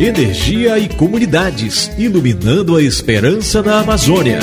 Energia e comunidades, iluminando a esperança na Amazônia.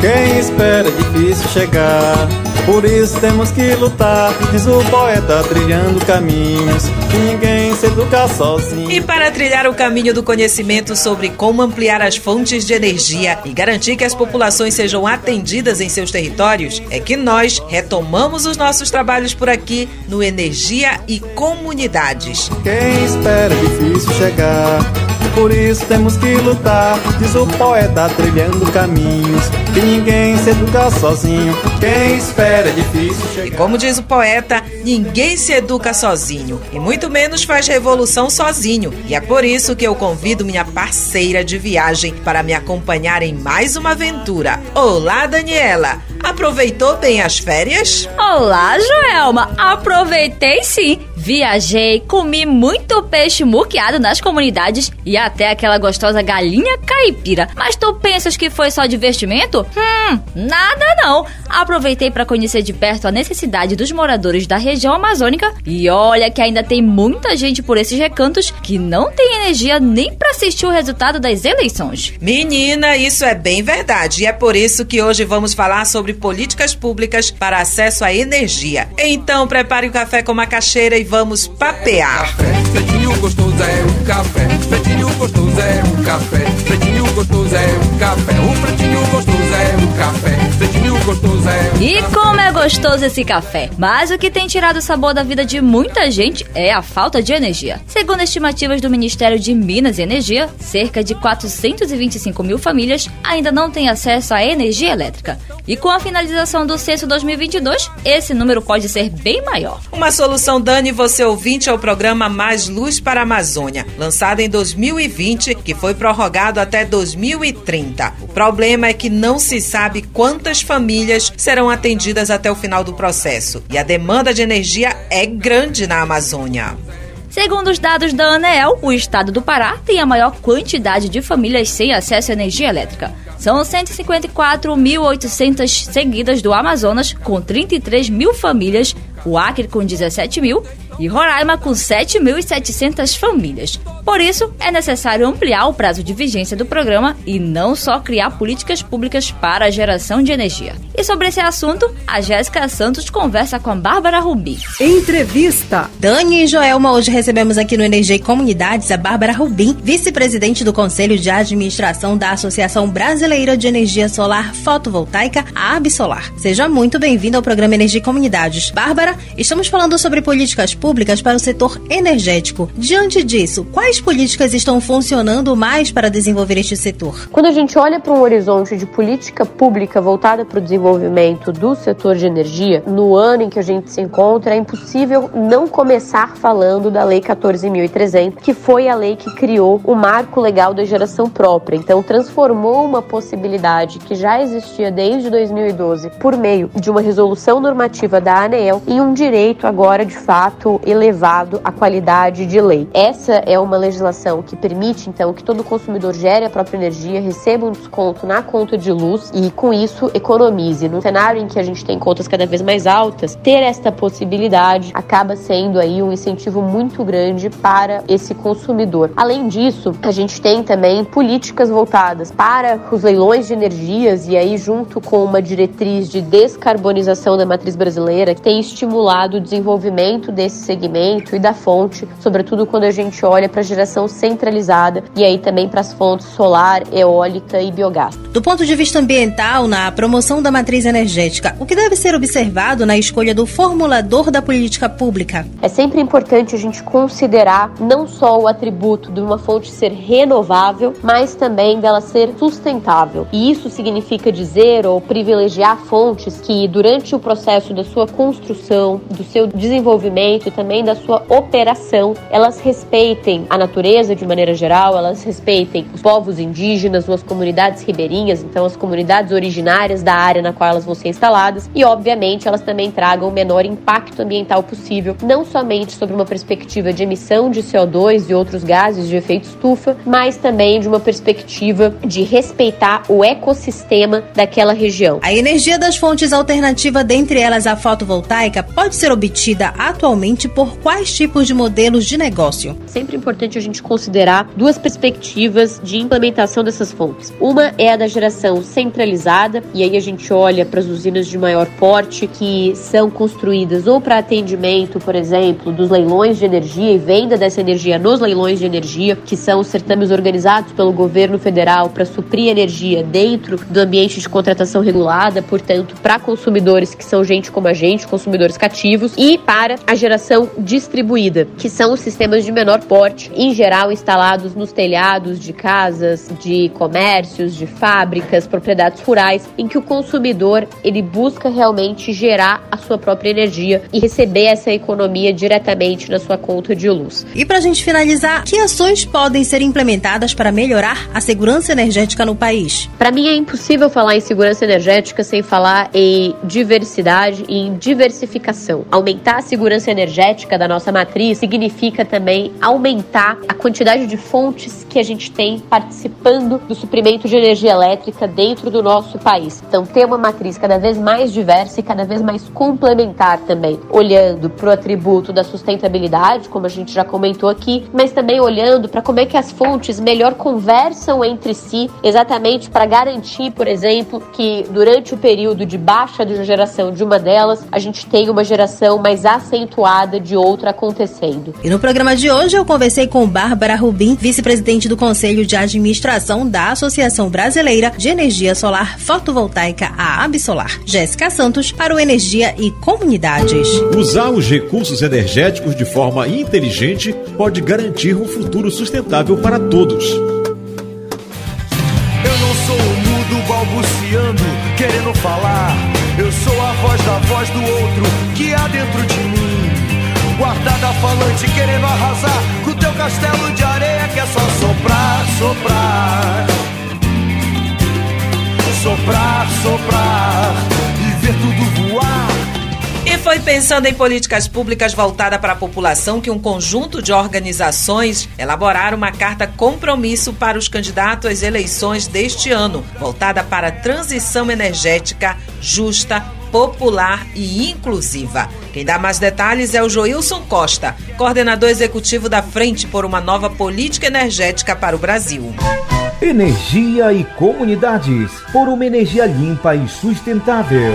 Quem espera é difícil chegar. Por isso temos que lutar, diz o poeta trilhando caminhos que ninguém se sozinho. E para trilhar o caminho do conhecimento sobre como ampliar as fontes de energia e garantir que as populações sejam atendidas em seus territórios, é que nós retomamos os nossos trabalhos por aqui no Energia e Comunidades. Quem espera é difícil chegar. Por isso temos que lutar, diz o poeta trilhando caminhos que ninguém se educa sozinho. Quem espera é difícil chegar. E como diz o poeta, ninguém se educa sozinho e muito menos faz revolução sozinho. E é por isso que eu convido minha parceira de viagem para me acompanhar em mais uma aventura. Olá, Daniela! Aproveitou bem as férias? Olá, Joelma! Aproveitei sim! Viajei, comi muito peixe muqueado nas comunidades e até aquela gostosa galinha caipira. Mas tu pensas que foi só divertimento? Hum, nada não. Aproveitei para conhecer de perto a necessidade dos moradores da região amazônica e olha que ainda tem muita gente por esses recantos que não tem energia nem para assistir o resultado das eleições. Menina, isso é bem verdade e é por isso que hoje vamos falar sobre políticas públicas para acesso à energia. Então prepare o café com macaxeira e vamos papear. Pretinho gostoso é café. Pretinho gostoso é café. Pretinho gostoso é um café. O pretinho gostoso é um café. Pretinho gostoso é E como é gostoso esse café! Mas o que tem tirado o sabor da vida de muita gente é a falta de energia. Segundo estimativas do Ministério de Minas e Energia, cerca de 425 mil famílias ainda não têm acesso à energia elétrica. E com a finalização do censo 2022, esse número pode ser bem maior. Uma solução, Dani, você ouvinte, ao programa Mais Luz para a Amazônia, lançado em 2020, que foi prorrogado até 2030. O problema é que não se sabe quantas famílias serão atendidas até o final do processo. E a demanda de energia é grande na Amazônia. Segundo os dados da ANEEL, o estado do Pará tem a maior quantidade de famílias sem acesso à energia elétrica. São 154.800 seguidas do Amazonas, com 33 mil famílias, o Acre com 17 mil e Roraima com 7.700 famílias. Por isso, é necessário ampliar o prazo de vigência do programa e não só criar políticas públicas para a geração de energia. E sobre esse assunto, a Jéssica Santos conversa com a Bárbara Rubi. Entrevista. Dani e Joelma, hoje recebemos aqui no Energia e Comunidades a Bárbara Rubim, vice-presidente do Conselho de Administração da Associação Brasileira de Energia Solar Fotovoltaica, a Absolar. Seja muito bem-vinda ao programa Energia e Comunidades. Bárbara, estamos falando sobre políticas públicas para o setor energético. Diante disso, quais políticas estão funcionando mais para desenvolver este setor? Quando a gente olha para um horizonte de política pública voltada para o desenvolvimento do setor de energia, no ano em que a gente se encontra, é impossível não começar falando da Lei 14.300, que foi a lei que criou o marco legal da geração própria. Então, transformou uma possibilidade que já existia desde 2012 por meio de uma resolução normativa da ANEEL em um direito agora de fato elevado à qualidade de lei. Essa é uma legislação que permite então que todo consumidor gere a própria energia, receba um desconto na conta de luz e com isso economize. No cenário em que a gente tem contas cada vez mais altas, ter esta possibilidade acaba sendo aí um incentivo muito grande para esse consumidor. Além disso, a gente tem também políticas voltadas para os leilões de energias e aí junto com uma diretriz de descarbonização da matriz brasileira que tem estimulado o desenvolvimento desse segmento e da fonte, sobretudo quando a gente olha para a geração centralizada e aí também para as fontes solar, eólica e biogás. Do ponto de vista ambiental, na promoção da matriz energética, o que deve ser observado na escolha do formulador da política pública? É sempre importante a gente considerar não só o atributo de uma fonte ser renovável, mas também dela ser sustentável. E isso significa dizer ou privilegiar fontes que, durante o processo da sua construção, do seu desenvolvimento e também da sua operação, elas respeitem a natureza de maneira geral, elas respeitem os povos indígenas, as comunidades ribeirinhas, então as comunidades originárias da área na qual elas vão ser instaladas e, obviamente, elas também tragam o menor impacto ambiental possível, não somente sobre uma perspectiva de emissão de CO2 e outros gases de efeito estufa, mas também de uma perspectiva de respeitar o ecossistema daquela região. A energia das fontes alternativas, dentre elas a fotovoltaica, pode ser obtida atualmente por quais tipos de modelos de negócio? Sempre importante a gente considerar duas perspectivas de implementação dessas fontes. Uma é a da geração centralizada, e aí a gente olha para as usinas de maior porte que são construídas ou para atendimento, por exemplo, dos leilões de energia e venda dessa energia nos leilões de energia, que são os certames organizados pelo governo federal para suprir energia dentro do ambiente de contratação regulada, portanto, para consumidores que são gente como a gente, consumidores cativos, e para a geração distribuída, que são os sistemas de menor porte, em geral instalados nos telhados de casas, de comércios, de fábricas, propriedades rurais, em que o consumidor ele busca realmente gerar a sua própria energia e receber essa economia diretamente na sua conta de luz. E para a gente finalizar, que ações podem ser implementadas para melhorar a segurança energética no país? Para mim é impossível falar em segurança energética sem falar em diversidade e em diversificação. Aumentar a segurança energética da nossa matriz significa também aumentar a quantidade de fontes que a gente tem participando do suprimento de energia elétrica dentro do nosso país. Então, ter uma matriz cada vez mais diversa e cada vez mais complementar também, olhando para o atributo da sustentabilidade, como a gente já comentou aqui, mas também olhando para como é que as fontes melhor conversam entre si, exatamente para garantir, por exemplo, que durante o período de baixa de geração de uma delas, a gente tenha uma geração mais acentuada de outra acontecendo. E no programa de hoje eu conversei com Bárbara Rubim, vice-presidente do Conselho de Administração da Associação Brasileira de Energia Solar Fotovoltaica, a Absolar. Jéssica Santos, para o Energia e Comunidades. Usar os recursos energéticos de forma inteligente pode garantir um futuro sustentável para todos. Eu não sou o mudo balbuciando, querendo falar. Eu sou a voz da voz do outro que há dentro de mim. Guardada falante querendo arrasar com teu castelo de areia que é só soprar, soprar. Soprar, soprar e ver tudo voar. E foi pensando em políticas públicas voltada para a população que um conjunto de organizações elaboraram uma carta compromisso para os candidatos às eleições deste ano, voltada para a transição energética justa, popular e inclusiva. Quem dá mais detalhes é o Joilson Costa, coordenador executivo da Frente por uma Nova Política Energética para o Brasil. Energia e comunidades por uma energia limpa e sustentável.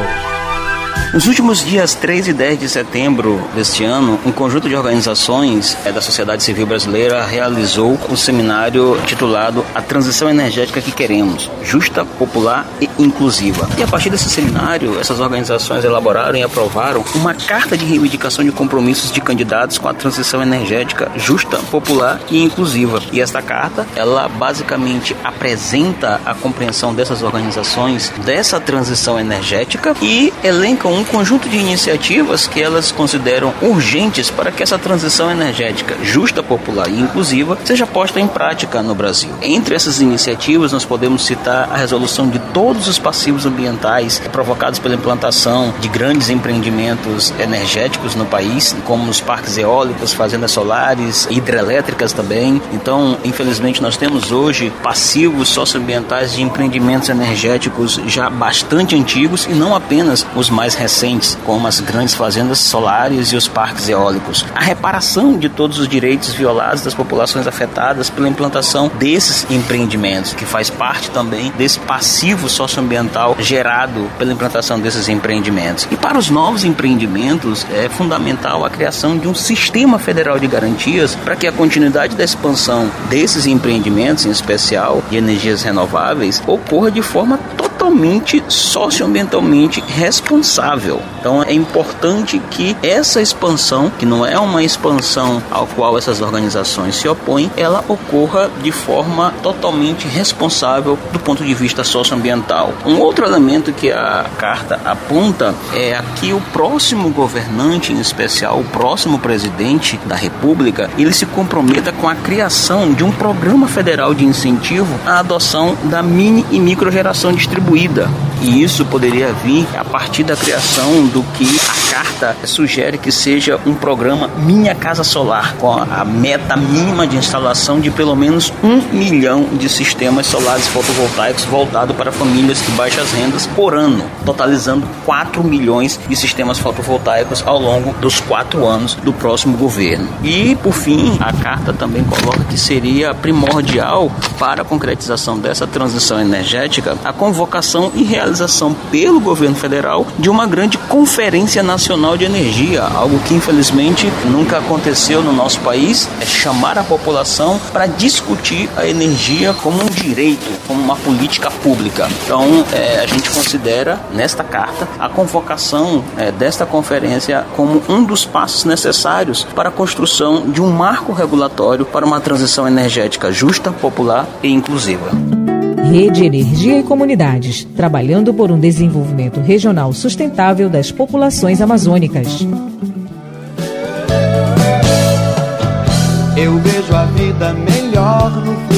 Nos últimos dias 3 e 10 de setembro deste ano, um conjunto de organizações da sociedade civil brasileira realizou um seminário titulado A Transição Energética que Queremos, Justa, Popular e Inclusiva. E a partir desse seminário, essas organizações elaboraram e aprovaram uma carta de reivindicação de compromissos de candidatos com a transição energética justa, popular e inclusiva. E esta carta, ela basicamente apresenta a compreensão dessas organizações dessa transição energética e elenca um conjunto de iniciativas que elas consideram urgentes para que essa transição energética justa, popular e inclusiva seja posta em prática no Brasil. Entre essas iniciativas, nós podemos citar a resolução de todos os passivos ambientais provocados pela implantação de grandes empreendimentos energéticos no país, como os parques eólicos, fazendas solares, hidrelétricas também. Então, infelizmente, nós temos hoje passivos socioambientais de empreendimentos energéticos já bastante antigos e não apenas os mais recentes, como as grandes fazendas solares e os parques eólicos. A reparação de todos os direitos violados das populações afetadas pela implantação desses empreendimentos, que faz parte também desse passivo socioambiental gerado pela implantação desses empreendimentos. E para os novos empreendimentos, é fundamental a criação de um sistema federal de garantias para que a continuidade da expansão desses empreendimentos, em especial de energias renováveis, ocorra de forma total totalmente socioambientalmente responsável. Então é importante que essa expansão, que não é uma expansão ao qual essas organizações se opõem, ela ocorra de forma totalmente responsável do ponto de vista socioambiental. Um outro elemento que a carta aponta é que o próximo governante, em especial o próximo presidente da República, ele se comprometa com a criação de um programa federal de incentivo à adoção da mini e microgeração distribuída incluída e isso poderia vir a partir da criação do que a carta sugere que seja um programa Minha Casa Solar, com a meta mínima de instalação de pelo menos um milhão de sistemas solares fotovoltaicos voltado para famílias de baixas rendas por ano, totalizando 4 milhões de sistemas fotovoltaicos ao longo dos quatro anos do próximo governo. E, por fim, a carta também coloca que seria primordial para a concretização dessa transição energética a convocação e realização pelo governo federal de uma grande conferência nacional de energia, algo que infelizmente nunca aconteceu no nosso país, é chamar a população para discutir a energia como um direito, como uma política pública. Então, é, a gente considera nesta carta a convocação é, desta conferência como um dos passos necessários para a construção de um marco regulatório para uma transição energética justa, popular e inclusiva. Rede Energia e Comunidades, trabalhando por um desenvolvimento regional sustentável das populações amazônicas. Eu vejo a vida melhor no futuro.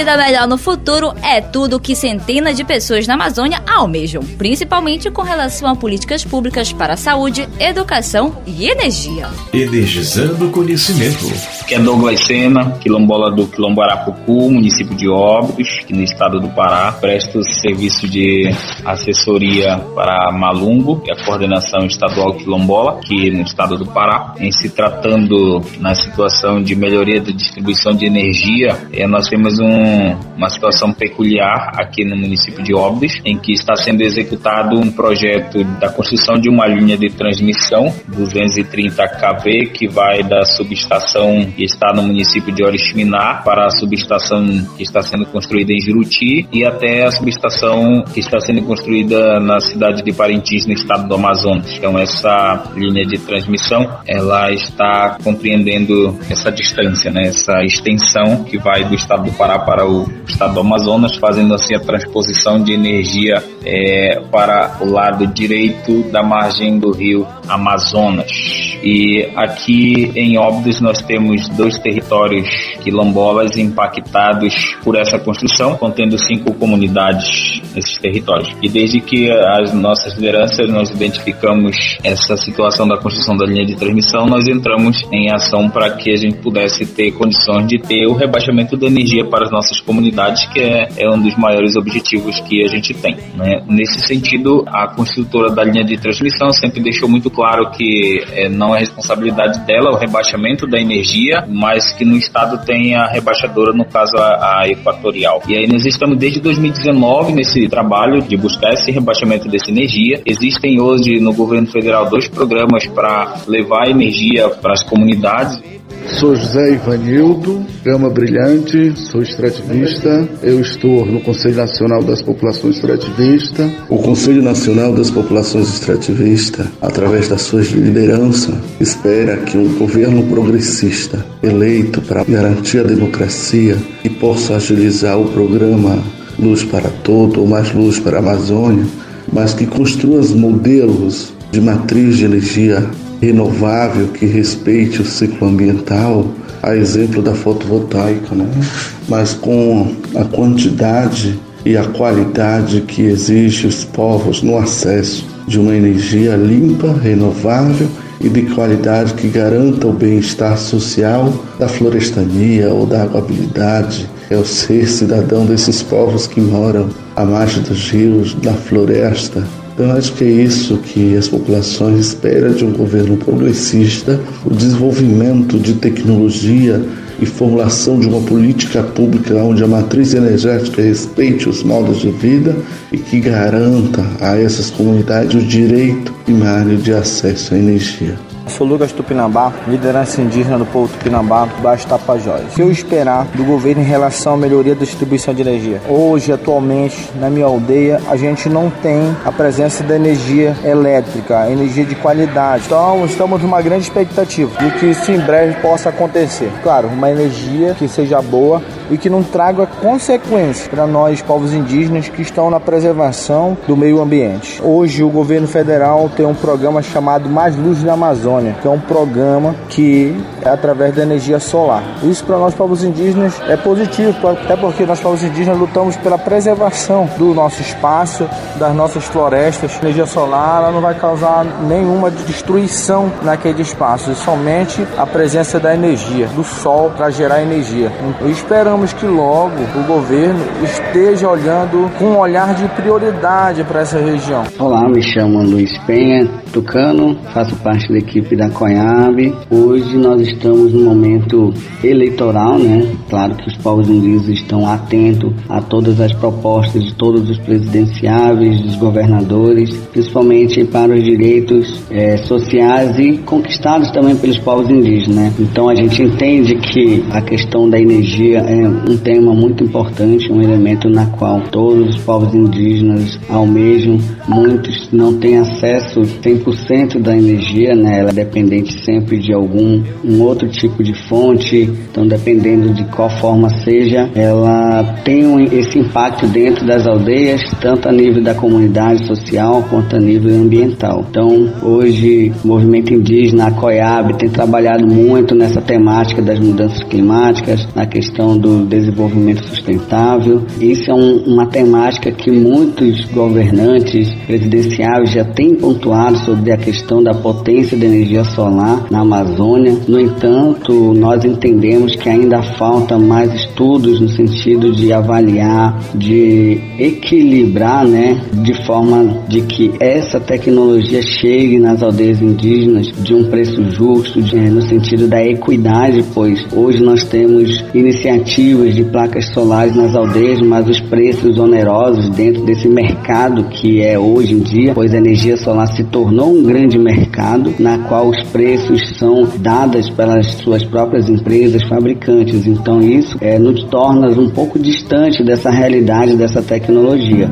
Vida melhor no futuro é tudo que centenas de pessoas na Amazônia almejam, principalmente com relação a políticas públicas para a saúde, educação e energia. Energizando o conhecimento. Que é Douglas Sena, quilombola do Quilombo Arapucu, município de Óbidos, aqui no estado do Pará. Presto serviço de assessoria para Malungo, que é a coordenação estadual quilombola, aqui no estado do Pará. Em se tratando na situação de melhoria da distribuição de energia, eh, nós temos um, uma situação peculiar aqui no município de Óbidos, em que está sendo executado um projeto da construção de uma linha de transmissão 230 kV que vai da subestação que está no município de Oriximiná para a subestação que está sendo construída em Juruti e até a subestação que está sendo construída na cidade de Parintins, no estado do Amazonas. Então essa linha de transmissão, ela está compreendendo essa distância, né? essa extensão que vai do estado do Pará para o estado do Amazonas, fazendo assim a transposição de energia é, para o lado direito da margem do rio Amazonas. E aqui em Óbidos nós temos dois territórios quilombolas impactados por essa construção, contendo cinco comunidades nesses territórios. E desde que as nossas lideranças nós identificamos essa situação da construção da linha de transmissão, nós entramos em ação para que a gente pudesse ter condições de ter o rebaixamento da energia para as nossas comunidades, que é, é um dos maiores objetivos que a gente tem. Né? Nesse sentido, a construtora da linha de transmissão sempre deixou muito claro que é, não é responsabilidade dela o rebaixamento da energia, mas que no estado tem a rebaixadora, no caso a, a Equatorial. E aí nós estamos desde 2019 nesse trabalho de buscar esse rebaixamento dessa energia. Existem hoje no governo federal dois programas para levar energia para as comunidades. Sou José Ivanildo, Gama Brilhante, sou extrativista. Eu estou no Conselho Nacional das Populações Extrativistas. O Conselho Nacional das Populações Extrativistas, através da sua liderança, espera que um governo progressista eleito para garantir a democracia e possa agilizar o programa Luz para Todo ou Mais Luz para a Amazônia, mas que construa os modelos de matriz de energia renovável que respeite o ciclo ambiental, a exemplo da fotovoltaica, né? mas com a quantidade e a qualidade que exige os povos no acesso de uma energia limpa, renovável e de qualidade que garanta o bem-estar social da florestania ou da aguabilidade, é o ser cidadão desses povos que moram à margem dos rios, da floresta, então, acho que é isso que as populações esperam de um governo progressista: o desenvolvimento de tecnologia e formulação de uma política pública onde a matriz energética respeite os modos de vida e que garanta a essas comunidades o direito primário de acesso à energia. Sou Lucas Tupinambá, liderança indígena do povo Tupinambá, Baixo Tapajós. O que eu esperar do governo em relação à melhoria da distribuição de energia? Hoje, atualmente, na minha aldeia, a gente não tem a presença da energia elétrica, energia de qualidade. Então, estamos numa grande expectativa de que isso em breve possa acontecer. Claro, uma energia que seja boa e que não traga consequências para nós, povos indígenas, que estão na preservação do meio ambiente. Hoje, o governo federal tem um programa chamado Mais Luz na Amazônia que é um programa que é através da energia solar. Isso para nós povos indígenas é positivo, até porque nós povos indígenas lutamos pela preservação do nosso espaço, das nossas florestas. A energia solar ela não vai causar nenhuma destruição naquele espaço, somente a presença da energia, do sol para gerar energia. E esperamos que logo o governo esteja olhando com um olhar de prioridade para essa região. Olá, me chamo Luiz Penha, tucano, faço parte da equipe da Coiabe. Hoje nós estamos no momento eleitoral, né? Claro que os povos indígenas estão atentos a todas as propostas de todos os presidenciáveis, dos governadores, principalmente para os direitos é, sociais e conquistados também pelos povos indígenas, né? Então a gente entende que a questão da energia é um tema muito importante, um elemento na qual todos os povos indígenas almejam. Muitos não têm acesso 100% da energia, né? Ela dependente sempre de algum um outro tipo de fonte, então dependendo de qual forma seja, ela tem um, esse impacto dentro das aldeias, tanto a nível da comunidade social quanto a nível ambiental. Então, hoje, o movimento indígena, a COIAB, tem trabalhado muito nessa temática das mudanças climáticas, na questão do desenvolvimento sustentável. Isso é um, uma temática que muitos governantes presidenciais já têm pontuado sobre a questão da potência da energia solar na Amazônia. No entanto, nós entendemos que ainda falta mais estudos no sentido de avaliar, de equilibrar, né, de forma de que essa tecnologia chegue nas aldeias indígenas de um preço justo, de, no sentido da equidade, pois hoje nós temos iniciativas de placas solares nas aldeias, mas os preços onerosos dentro desse mercado que é hoje em dia, pois a energia solar se tornou um grande mercado na qual os preços são dados pelas suas próprias empresas fabricantes. Então isso é, nos torna um pouco distante dessa realidade, dessa tecnologia.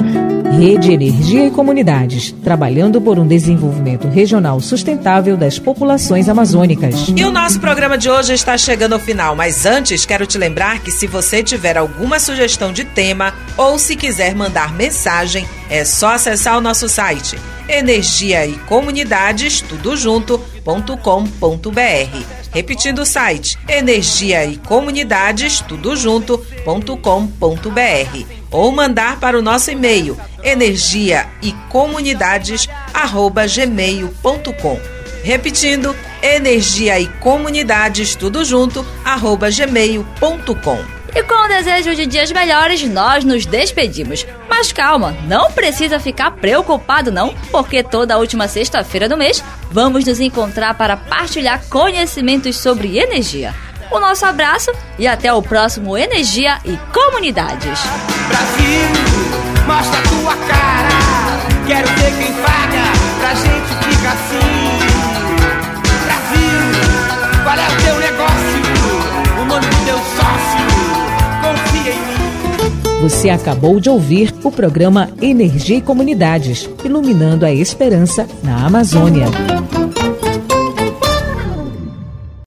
Rede Energia e Comunidades, trabalhando por um desenvolvimento regional sustentável das populações amazônicas. E o nosso programa de hoje está chegando ao final, mas antes quero te lembrar que se você tiver alguma sugestão de tema ou se quiser mandar mensagem, é só acessar o nosso site energia e comunidades tudo junto.com.br. Repetindo o site energia e comunidades tudo junto.com.br ou mandar para o nosso e-mail energia e comunidades gmail.com. Repetindo energia e comunidades tudo junto gmail.com. E com o desejo de dias melhores, nós nos despedimos. Mas calma, não precisa ficar preocupado não, porque toda última sexta-feira do mês vamos nos encontrar para partilhar conhecimentos sobre energia. O nosso abraço e até o próximo Energia e Comunidades. Brasil, mostra tua cara. Quero ver quem paga pra gente ficar assim. Brasil, qual é o teu negócio? O nome do teu sócio? Você acabou de ouvir o programa Energia e Comunidades, iluminando a esperança na Amazônia.